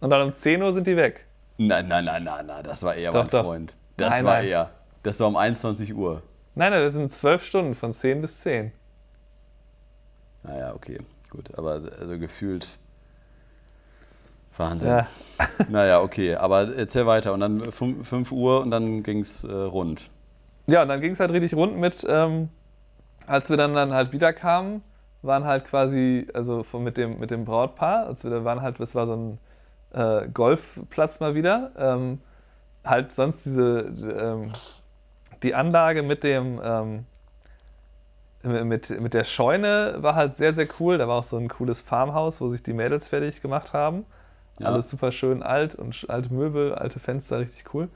Und dann um 10 Uhr sind die weg. Nein, nein, nein, nein, nein, das war eher Doch, mein doch. Freund. Das Nein, war nein. eher. Das war um 21 Uhr. Nein, nein, das sind 12 Stunden von 10 bis 10. Naja, okay, gut. Aber also gefühlt. Wahnsinn. Ja. Naja, okay, aber erzähl weiter. Und dann 5 Uhr und dann ging es äh, rund. Ja, und dann ging es halt richtig rund mit, ähm, als wir dann, dann halt wieder kamen, waren halt quasi, also mit, dem, mit dem Brautpaar, als wir da waren halt, das war so ein äh, Golfplatz mal wieder, ähm, halt sonst diese, ähm, die Anlage mit dem, ähm, mit, mit der Scheune war halt sehr, sehr cool. Da war auch so ein cooles Farmhaus, wo sich die Mädels fertig gemacht haben. Ja. Alles super schön alt und alte Möbel, alte Fenster, richtig cool.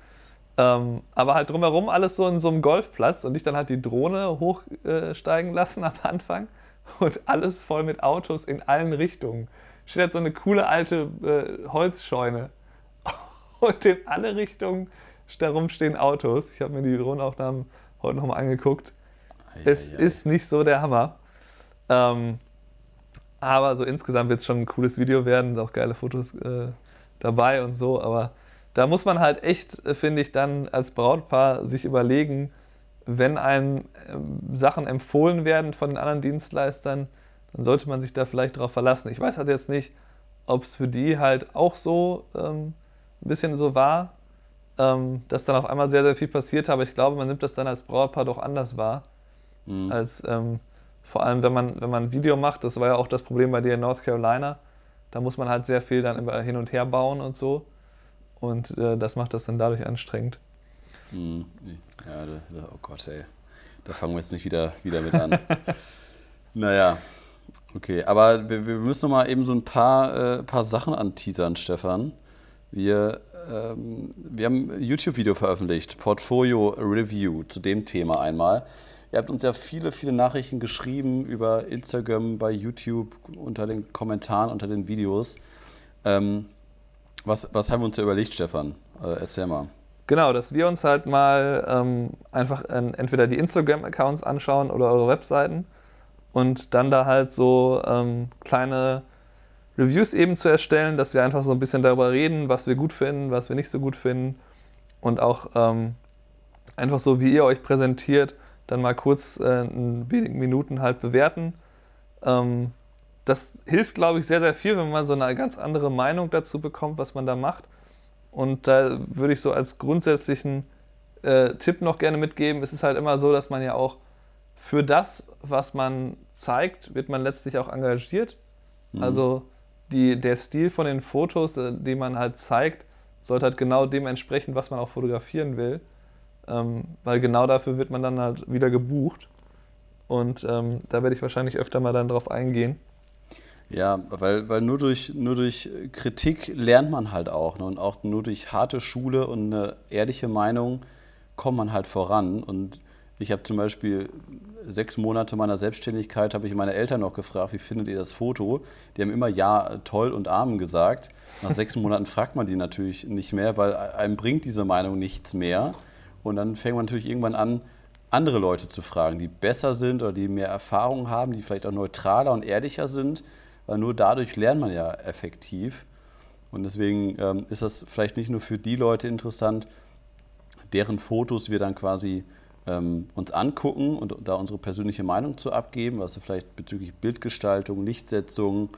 Ähm, aber halt drumherum alles so in so einem Golfplatz und ich dann halt die Drohne hochsteigen äh, lassen am Anfang und alles voll mit Autos in allen Richtungen. Steht halt so eine coole alte äh, Holzscheune und in alle Richtungen darum stehen Autos. Ich habe mir die Drohnenaufnahmen heute nochmal angeguckt. Ei, es ei, ei. ist nicht so der Hammer. Ähm, aber so insgesamt wird es schon ein cooles Video werden, auch geile Fotos äh, dabei und so. Aber da muss man halt echt, äh, finde ich, dann als Brautpaar sich überlegen, wenn einem äh, Sachen empfohlen werden von den anderen Dienstleistern, dann sollte man sich da vielleicht darauf verlassen. Ich weiß halt jetzt nicht, ob es für die halt auch so ähm, ein bisschen so war, ähm, dass dann auf einmal sehr, sehr viel passiert, aber ich glaube, man nimmt das dann als Brautpaar doch anders wahr, mhm. als ähm, vor allem, wenn man, wenn man ein Video macht, das war ja auch das Problem bei dir in North Carolina, da muss man halt sehr viel dann immer hin und her bauen und so. Und äh, das macht das dann dadurch anstrengend. Mhm. Ja, da, oh Gott, ey. Da fangen wir jetzt nicht wieder, wieder mit an. naja, okay. Aber wir, wir müssen noch mal eben so ein paar, äh, paar Sachen anteasern, Stefan. Wir ähm, wir haben ein YouTube-Video veröffentlicht, Portfolio Review, zu dem Thema einmal. Ihr habt uns ja viele, viele Nachrichten geschrieben über Instagram, bei YouTube, unter den Kommentaren, unter den Videos. Ähm, was, was haben wir uns da überlegt, Stefan? Äh, erzähl mal. Genau, dass wir uns halt mal ähm, einfach äh, entweder die Instagram-Accounts anschauen oder eure Webseiten und dann da halt so ähm, kleine Reviews eben zu erstellen, dass wir einfach so ein bisschen darüber reden, was wir gut finden, was wir nicht so gut finden und auch ähm, einfach so, wie ihr euch präsentiert, dann mal kurz äh, in wenigen Minuten halt bewerten. Ähm, das hilft, glaube ich, sehr, sehr viel, wenn man so eine ganz andere Meinung dazu bekommt, was man da macht. Und da würde ich so als grundsätzlichen äh, Tipp noch gerne mitgeben, es ist halt immer so, dass man ja auch für das, was man zeigt, wird man letztlich auch engagiert. Mhm. Also die, der Stil von den Fotos, äh, die man halt zeigt, sollte halt genau dem entsprechen, was man auch fotografieren will. Ähm, weil genau dafür wird man dann halt wieder gebucht. Und ähm, da werde ich wahrscheinlich öfter mal dann drauf eingehen. Ja, weil, weil nur, durch, nur durch Kritik lernt man halt auch. Ne? Und auch nur durch harte Schule und eine ehrliche Meinung kommt man halt voran. Und ich habe zum Beispiel sechs Monate meiner Selbstständigkeit habe ich meine Eltern noch gefragt, wie findet ihr das Foto? Die haben immer ja, toll und Amen gesagt. Nach sechs Monaten fragt man die natürlich nicht mehr, weil einem bringt diese Meinung nichts mehr. Und dann fängt man natürlich irgendwann an, andere Leute zu fragen, die besser sind oder die mehr Erfahrung haben, die vielleicht auch neutraler und ehrlicher sind, weil nur dadurch lernt man ja effektiv. Und deswegen ähm, ist das vielleicht nicht nur für die Leute interessant, deren Fotos wir dann quasi ähm, uns angucken und da unsere persönliche Meinung zu abgeben, was wir vielleicht bezüglich Bildgestaltung, Lichtsetzung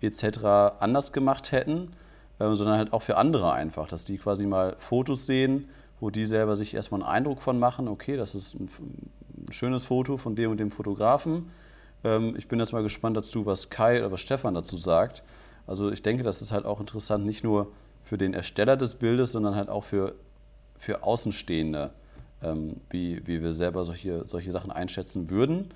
etc. anders gemacht hätten, äh, sondern halt auch für andere einfach, dass die quasi mal Fotos sehen, wo die selber sich erstmal einen Eindruck von machen, okay, das ist ein, ein schönes Foto von dem und dem Fotografen. Ähm, ich bin jetzt mal gespannt dazu, was Kai oder was Stefan dazu sagt. Also ich denke, das ist halt auch interessant, nicht nur für den Ersteller des Bildes, sondern halt auch für, für Außenstehende ähm, wie, wie wir selber solche, solche Sachen einschätzen würden.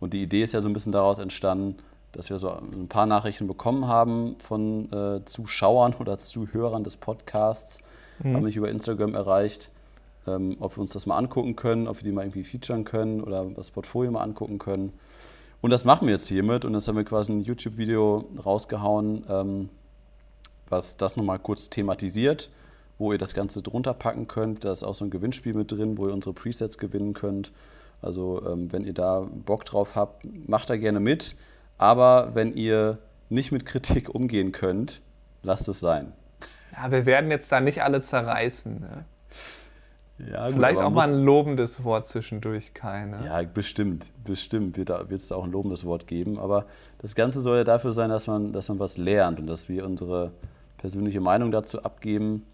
Und die Idee ist ja so ein bisschen daraus entstanden, dass wir so ein paar Nachrichten bekommen haben von äh, Zuschauern oder Zuhörern des Podcasts, mhm. haben mich über Instagram erreicht, ähm, ob wir uns das mal angucken können, ob wir die mal irgendwie featuren können oder das Portfolio mal angucken können. Und das machen wir jetzt hiermit und das haben wir quasi ein YouTube-Video rausgehauen, ähm, was das nochmal kurz thematisiert wo ihr das Ganze drunter packen könnt. Da ist auch so ein Gewinnspiel mit drin, wo ihr unsere Presets gewinnen könnt. Also ähm, wenn ihr da Bock drauf habt, macht da gerne mit. Aber wenn ihr nicht mit Kritik umgehen könnt, lasst es sein. Ja, wir werden jetzt da nicht alle zerreißen. Ne? Ja, Vielleicht auch mal ein lobendes Wort zwischendurch, keine. Ja, bestimmt, bestimmt wird es da, da auch ein lobendes Wort geben. Aber das Ganze soll ja dafür sein, dass man, dass man was lernt und dass wir unsere persönliche Meinung dazu abgeben.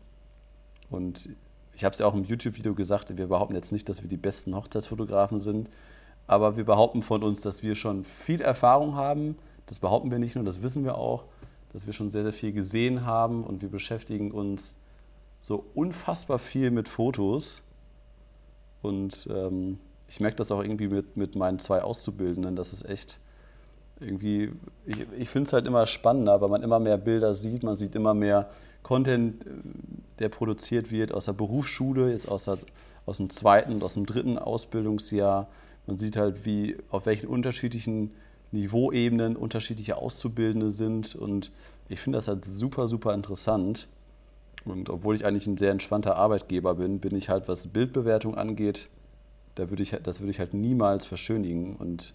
Und ich habe es ja auch im YouTube-Video gesagt, wir behaupten jetzt nicht, dass wir die besten Hochzeitsfotografen sind, aber wir behaupten von uns, dass wir schon viel Erfahrung haben. Das behaupten wir nicht nur, das wissen wir auch, dass wir schon sehr, sehr viel gesehen haben und wir beschäftigen uns so unfassbar viel mit Fotos. Und ähm, ich merke das auch irgendwie mit, mit meinen zwei Auszubildenden, dass es echt irgendwie, ich, ich finde es halt immer spannender, weil man immer mehr Bilder sieht, man sieht immer mehr Content, äh, der produziert wird aus der Berufsschule, jetzt aus, der, aus dem zweiten und aus dem dritten Ausbildungsjahr. Man sieht halt, wie auf welchen unterschiedlichen Niveauebenen unterschiedliche Auszubildende sind und ich finde das halt super, super interessant. Und obwohl ich eigentlich ein sehr entspannter Arbeitgeber bin, bin ich halt, was Bildbewertung angeht, da würde ich, das würde ich halt niemals verschönigen. Und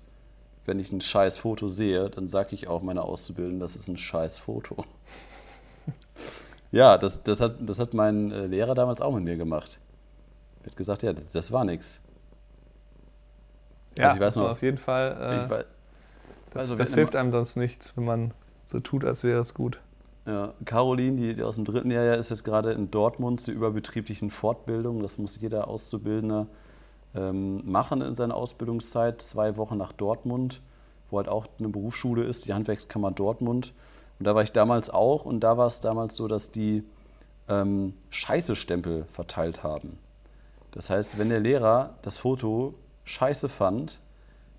wenn ich ein scheiß Foto sehe, dann sage ich auch meiner Auszubildenden, das ist ein scheiß Foto. ja, das, das, hat, das hat mein äh, Lehrer damals auch mit mir gemacht. Er hat gesagt, ja, das, das war nichts. Ja, also ich weiß noch, auf jeden Fall. Äh, ich weiß, das, also das hilft einem sonst nichts, wenn man so tut, als wäre es gut. Ja, Caroline, die, die, aus dem dritten Jahr ist jetzt gerade in Dortmund zur überbetrieblichen Fortbildung. Das muss jeder Auszubildende machen in seiner Ausbildungszeit. Zwei Wochen nach Dortmund, wo halt auch eine Berufsschule ist, die Handwerkskammer Dortmund. Und da war ich damals auch und da war es damals so, dass die ähm, Scheiße-Stempel verteilt haben. Das heißt, wenn der Lehrer das Foto scheiße fand,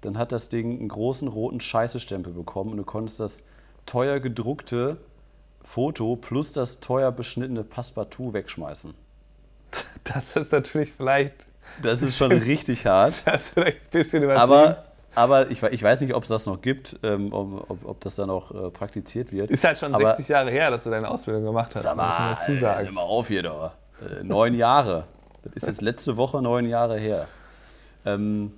dann hat das Ding einen großen roten Scheiße-Stempel bekommen und du konntest das teuer gedruckte Foto plus das teuer beschnittene Passepartout wegschmeißen. Das ist natürlich vielleicht. Das ist schon richtig hart. Das ist vielleicht ein bisschen übertrieben. Aber, aber ich, ich weiß nicht, ob es das noch gibt, ähm, ob, ob, das dann auch äh, praktiziert wird. Ist halt schon aber, 60 Jahre her, dass du deine Ausbildung gemacht hast. Sag mal, dazu sagen. Äh, mal auf hier doch. Äh, neun Jahre. Das ist jetzt letzte Woche neun Jahre her. Ähm,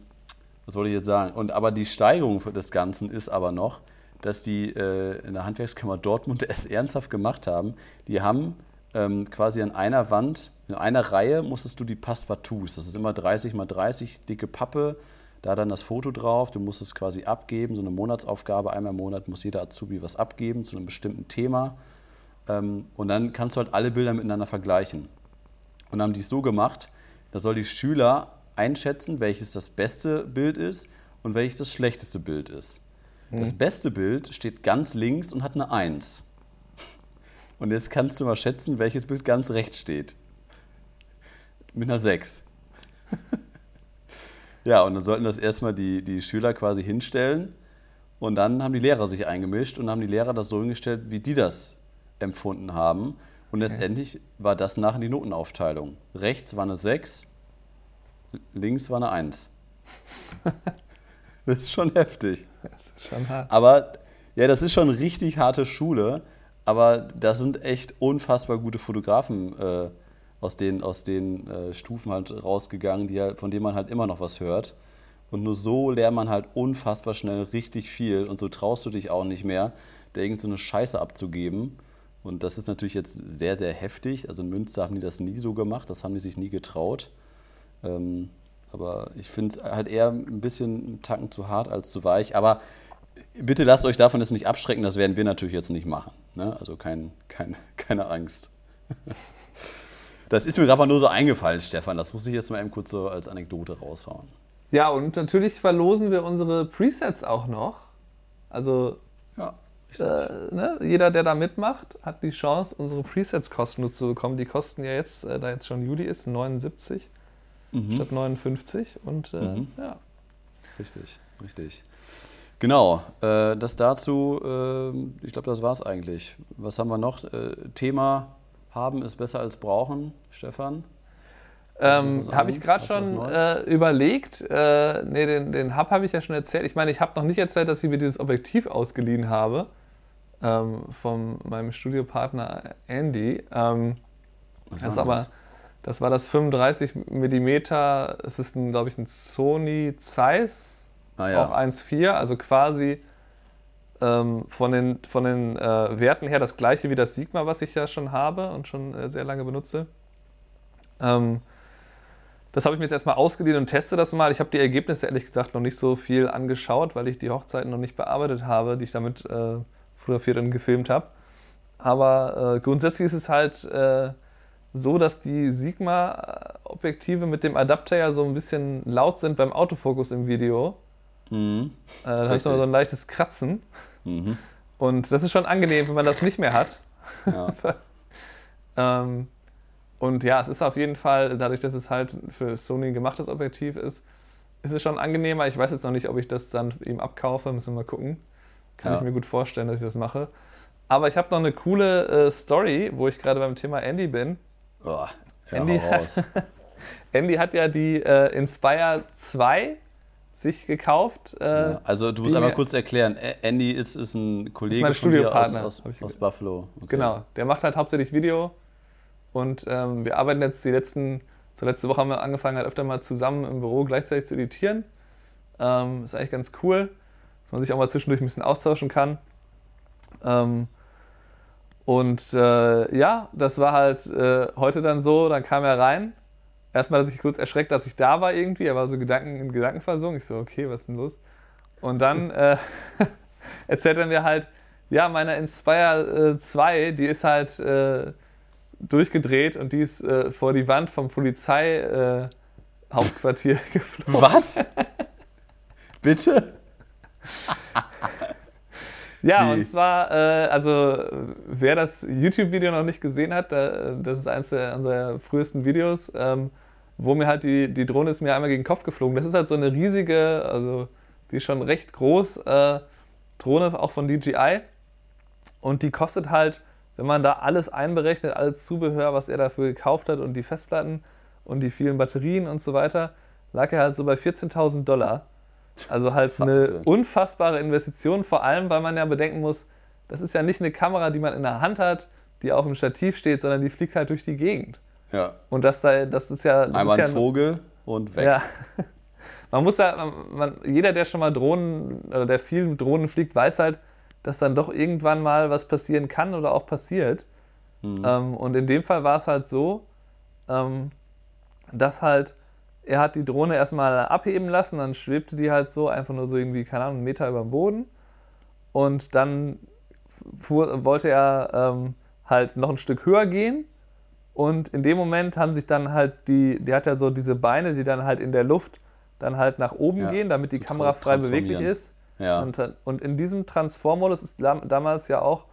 was wollte ich jetzt sagen? Und aber die Steigerung des Ganzen ist aber noch, dass die äh, in der Handwerkskammer Dortmund es ernsthaft gemacht haben. Die haben ähm, quasi an einer Wand, in einer Reihe musstest du die Passepartouts, das ist immer 30 mal 30 dicke Pappe, da dann das Foto drauf, du musst es quasi abgeben, so eine Monatsaufgabe, einmal im Monat muss jeder Azubi was abgeben zu einem bestimmten Thema. Ähm, und dann kannst du halt alle Bilder miteinander vergleichen. Und dann haben die es so gemacht, da soll die Schüler einschätzen, welches das beste Bild ist und welches das schlechteste Bild ist. Das mhm. beste Bild steht ganz links und hat eine 1. Und jetzt kannst du mal schätzen, welches Bild ganz rechts steht. Mit einer 6. ja, und dann sollten das erstmal die, die Schüler quasi hinstellen. Und dann haben die Lehrer sich eingemischt und haben die Lehrer das so hingestellt, wie die das empfunden haben. Und letztendlich war das nachher die Notenaufteilung. Rechts war eine 6, links war eine 1. das ist schon heftig. Das ist schon hart. Aber ja, das ist schon richtig harte Schule. Aber da sind echt unfassbar gute Fotografen äh, aus den, aus den äh, Stufen halt rausgegangen, die halt, von denen man halt immer noch was hört. Und nur so lernt man halt unfassbar schnell richtig viel. Und so traust du dich auch nicht mehr, da irgend so eine Scheiße abzugeben. Und das ist natürlich jetzt sehr, sehr heftig. Also in Münster haben die das nie so gemacht, das haben die sich nie getraut. Ähm, aber ich finde es halt eher ein bisschen einen Tacken zu hart als zu weich. Aber bitte lasst euch davon jetzt nicht abschrecken, das werden wir natürlich jetzt nicht machen. Ne? Also kein, kein, keine Angst. Das ist mir gerade mal nur so eingefallen, Stefan. Das muss ich jetzt mal eben kurz so als Anekdote raushauen. Ja, und natürlich verlosen wir unsere Presets auch noch. Also ja, äh, ne? jeder, der da mitmacht, hat die Chance, unsere Presets kostenlos zu bekommen. Die kosten ja jetzt, äh, da jetzt schon Juli ist, 79 mhm. statt 59. Und äh, mhm. ja. Richtig, richtig. Genau, äh, das dazu, äh, ich glaube, das war es eigentlich. Was haben wir noch? Äh, Thema haben ist besser als brauchen, Stefan? Ähm, habe ich gerade schon äh, überlegt. Äh, nee, den, den Hub habe ich ja schon erzählt. Ich meine, ich habe noch nicht erzählt, dass ich mir dieses Objektiv ausgeliehen habe ähm, von meinem Studiopartner Andy. Ähm, das ist aber das war das 35 mm. Es ist, glaube ich, ein Sony Zeiss, ah, ja. auch 1.4, also quasi ähm, von den, von den äh, Werten her das gleiche wie das Sigma, was ich ja schon habe und schon äh, sehr lange benutze. Ähm, das habe ich mir jetzt erstmal ausgeliehen und teste das mal. Ich habe die Ergebnisse ehrlich gesagt noch nicht so viel angeschaut, weil ich die Hochzeiten noch nicht bearbeitet habe, die ich damit äh, fotografiert und gefilmt habe. Aber äh, grundsätzlich ist es halt äh, so, dass die Sigma-Objektive mit dem Adapter ja so ein bisschen laut sind beim Autofokus im Video. Mhm. Äh, da hast du so ein leichtes Kratzen. Mhm. Und das ist schon angenehm, wenn man das nicht mehr hat. Ja. ähm, und ja, es ist auf jeden Fall, dadurch, dass es halt für Sony ein gemachtes Objektiv ist, ist es schon angenehmer. Ich weiß jetzt noch nicht, ob ich das dann ihm abkaufe, müssen wir mal gucken. Kann Ja. ich mir gut vorstellen, dass ich das mache. Aber ich habe noch eine coole äh, Story, wo ich gerade beim Thema Andy bin. Oh, ja, Andy raus. Andy hat ja die äh, Inspire 2 sich gekauft. Äh, Ja, also du musst einmal kurz erklären, Andy ist, ist ein Kollege mein von dir aus, Studiopartner, aus, aus Buffalo. Okay. Genau, der macht halt hauptsächlich Video und ähm, wir arbeiten jetzt die letzten, so letzte Woche haben wir angefangen halt öfter mal zusammen im Büro gleichzeitig zu editieren. Ähm, ist eigentlich ganz cool, dass man sich auch mal zwischendurch ein bisschen austauschen kann. Ähm, und äh, ja, das war halt äh, heute dann so, dann kam er rein. Erstmal hat er sich kurz erschreckt, dass ich da war irgendwie. Er war so Gedanken, in Gedanken versunken. Ich so, okay, was ist denn los? Und dann äh, erzählt er mir halt, ja, meine Inspire äh, 2, die ist halt äh, durchgedreht und die ist äh, vor die Wand vom Polizei äh, geflogen. Was? Bitte? Ja, Die- und zwar, äh, also wer das YouTube-Video noch nicht gesehen hat, da, das ist eines der, unserer frühesten Videos, ähm, wo mir halt die, die Drohne ist mir einmal gegen den Kopf geflogen. Das ist halt so eine riesige, also die ist schon recht groß, äh, Drohne auch von DJI. Und die kostet halt, wenn man da alles einberechnet, alles Zubehör, was er dafür gekauft hat und die Festplatten und die vielen Batterien und so weiter, lag er halt so bei 14.000 Dollar. Also halt eine unfassbare Investition, vor allem, weil man ja bedenken muss, das ist ja nicht eine Kamera, die man in der Hand hat, die auf dem Stativ steht, sondern die fliegt halt durch die Gegend. Ja. Und das, da, das ist ja. Das Einmal ist ein ja, Vogel und weg. Ja. Man muss ja, man, man, jeder, der schon mal Drohnen oder der viel mit Drohnen fliegt, weiß halt, dass dann doch irgendwann mal was passieren kann oder auch passiert. Mhm. Ähm, und in dem Fall war es halt so, ähm, dass halt, er hat die Drohne erstmal abheben lassen, dann schwebte die halt so, einfach nur so irgendwie, keine Ahnung, einen Meter über dem Boden. Und dann fuhr, wollte er ähm, halt noch ein Stück höher gehen. Und in dem Moment haben sich dann halt die, die hat ja so diese Beine, die dann halt in der Luft dann halt nach oben Ja, gehen, damit die Kamera frei beweglich ist. Ja. Und, und in diesem Transformmodus ist dam- damals ja auch,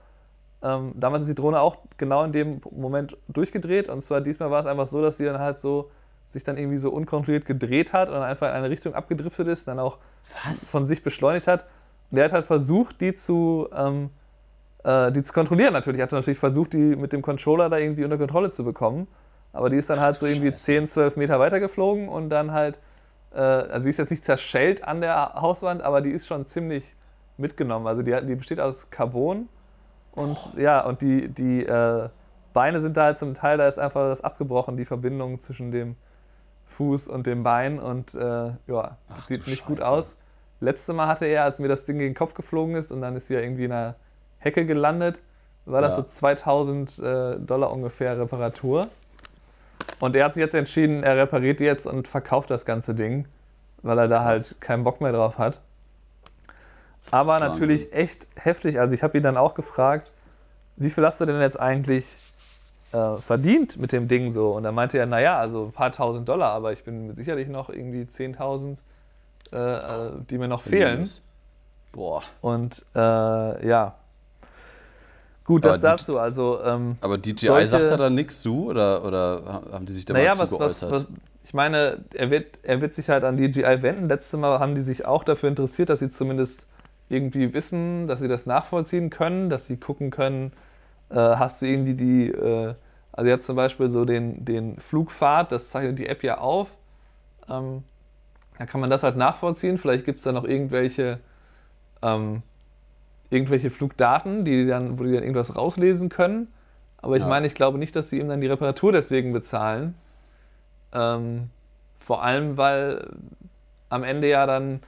ähm, damals ist die Drohne auch genau in dem Moment durchgedreht. Und zwar diesmal war es einfach so, dass sie dann halt so sich dann irgendwie so unkontrolliert gedreht hat und dann einfach in eine Richtung abgedriftet ist, dann auch Was? von sich beschleunigt hat. Und er hat halt versucht, die zu, ähm, äh, die zu kontrollieren natürlich. Er hat natürlich versucht, die mit dem Controller da irgendwie unter Kontrolle zu bekommen. Aber die ist dann halt so irgendwie 10, 12 Meter weiter geflogen und dann halt, äh, also sie ist jetzt nicht zerschellt an der Hauswand, aber die ist schon ziemlich mitgenommen. Also die, die besteht aus Carbon und ja, und die, die äh, Beine sind da halt zum Teil, da ist einfach das abgebrochen, die Verbindung zwischen dem Fuß und dem Bein und äh, ja, das Ach sieht nicht gut Scheiße. aus. Letzte Mal hatte er, als mir das Ding gegen den Kopf geflogen ist und dann ist sie ja irgendwie in einer Hecke gelandet, war das Ja. so 2000 äh, Dollar ungefähr Reparatur. Und er hat sich jetzt entschieden, er repariert jetzt und verkauft das ganze Ding, weil er da halt keinen Bock mehr drauf hat. Aber Wahnsinn. natürlich echt heftig. Also ich habe ihn dann auch gefragt, wie viel hast du denn jetzt eigentlich äh, verdient mit dem Ding so? Und dann meinte er, naja, also ein paar tausend Dollar, aber ich bin sicherlich noch irgendwie 10.000, äh, äh, die mir noch fehlen. Boah. Und äh, ja. Gut, Aber das die- dazu. Also, ähm, Aber DJI Solche- sagt da dann nichts zu oder, oder haben die sich da naja, mal was, zu was, geäußert? was, ich meine, er wird, er wird sich halt an DJI wenden. Letztes Mal haben die sich auch dafür interessiert, dass sie zumindest irgendwie wissen, dass sie das nachvollziehen können, dass sie gucken können, äh, hast du irgendwie die, äh, also jetzt zum Beispiel so den, den Flugpfad, das zeichnet die App ja auf. Ähm, da kann man das halt nachvollziehen. Vielleicht gibt es da noch irgendwelche, ähm, irgendwelche Flugdaten, die dann, wo die dann irgendwas rauslesen können. Aber ich Ja. meine, ich glaube nicht, dass sie ihm dann die Reparatur deswegen bezahlen. Ähm, vor allem, weil am Ende ja dann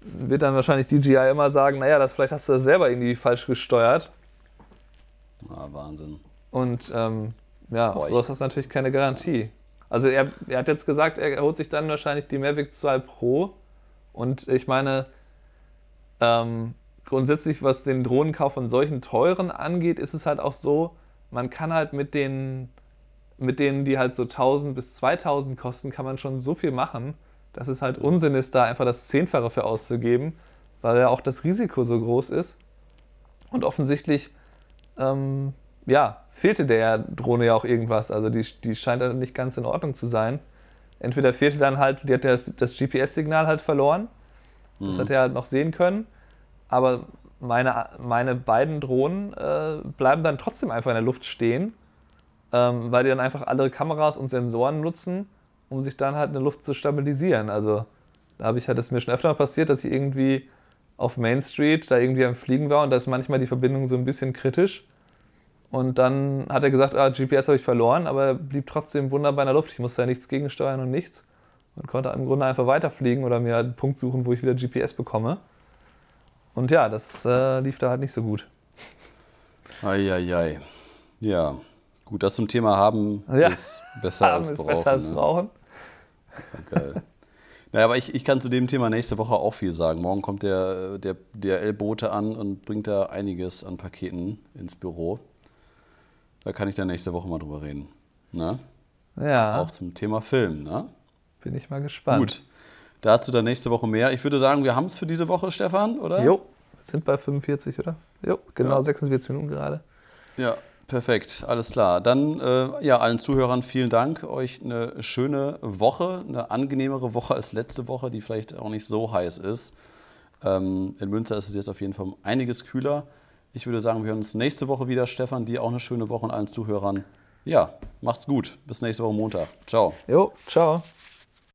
wird dann wahrscheinlich DJI immer sagen, naja, das, vielleicht hast du das selber irgendwie falsch gesteuert. ah, Wahnsinn. Und ähm, ja, Boah, sowas hast du natürlich keine Garantie. Also er, er hat jetzt gesagt, er holt sich dann wahrscheinlich die Mavic 2 Pro. Und ich meine, ähm, grundsätzlich, was den Drohnenkauf von solchen teuren angeht, ist es halt auch so, man kann halt mit den, mit denen, die halt so 1000 bis 2000 kosten, kann man schon so viel machen, dass es halt Unsinn ist, da einfach das Zehnfache für auszugeben, weil ja auch das Risiko so groß ist. Und offensichtlich, ähm, ja, fehlte der Drohne ja auch irgendwas. Also die, die scheint dann nicht ganz in Ordnung zu sein. Entweder fehlte dann halt, die hat ja das, das GPS-Signal halt verloren. Das Mhm. hat er halt noch sehen können. Aber meine, meine beiden Drohnen äh, bleiben dann trotzdem einfach in der Luft stehen, ähm, weil die dann einfach alle Kameras und Sensoren nutzen, um sich dann halt in der Luft zu stabilisieren. Also da habe ich halt, das mir schon öfter mal passiert, dass ich irgendwie auf Main Street da irgendwie am Fliegen war und da ist manchmal die Verbindung so ein bisschen kritisch. Und dann hat er gesagt, ah, GPS habe ich verloren, aber er blieb trotzdem wunderbar in der Luft. Ich musste ja nichts gegensteuern und nichts. Und konnte im Grunde einfach weiterfliegen oder mir einen Punkt suchen, wo ich wieder GPS bekomme. Und ja, das äh, lief da halt nicht so gut. Eieiei. Ja, gut, das zum Thema haben Ja. ist besser Haben als ist brauchen. besser als ne? brauchen. Geil. Naja, aber ich, ich kann zu dem Thema nächste Woche auch viel sagen. Morgen kommt der, der DRL-Bote an und bringt da einiges an Paketen ins Büro. Da kann ich dann nächste Woche mal drüber reden. Ne? Ja, Auch zum Thema Film. Ne? bin ich mal gespannt. Gut, dazu dann nächste Woche mehr. Ich würde sagen, wir haben es für diese Woche, Stefan, oder? Jo, sind bei 45, oder? Jo, genau Ja. 46 Minuten gerade. Ja, perfekt, alles klar. Dann äh, ja, allen Zuhörern vielen Dank. Euch eine schöne Woche, eine angenehmere Woche als letzte Woche, die vielleicht auch nicht so heiß ist. Ähm, in Münster ist es jetzt auf jeden Fall einiges kühler. Ich würde sagen, wir hören uns nächste Woche wieder. Stefan, dir auch eine schöne Woche und allen Zuhörern. Ja, macht's gut. Bis nächste Woche Montag. Ciao. Jo, ciao.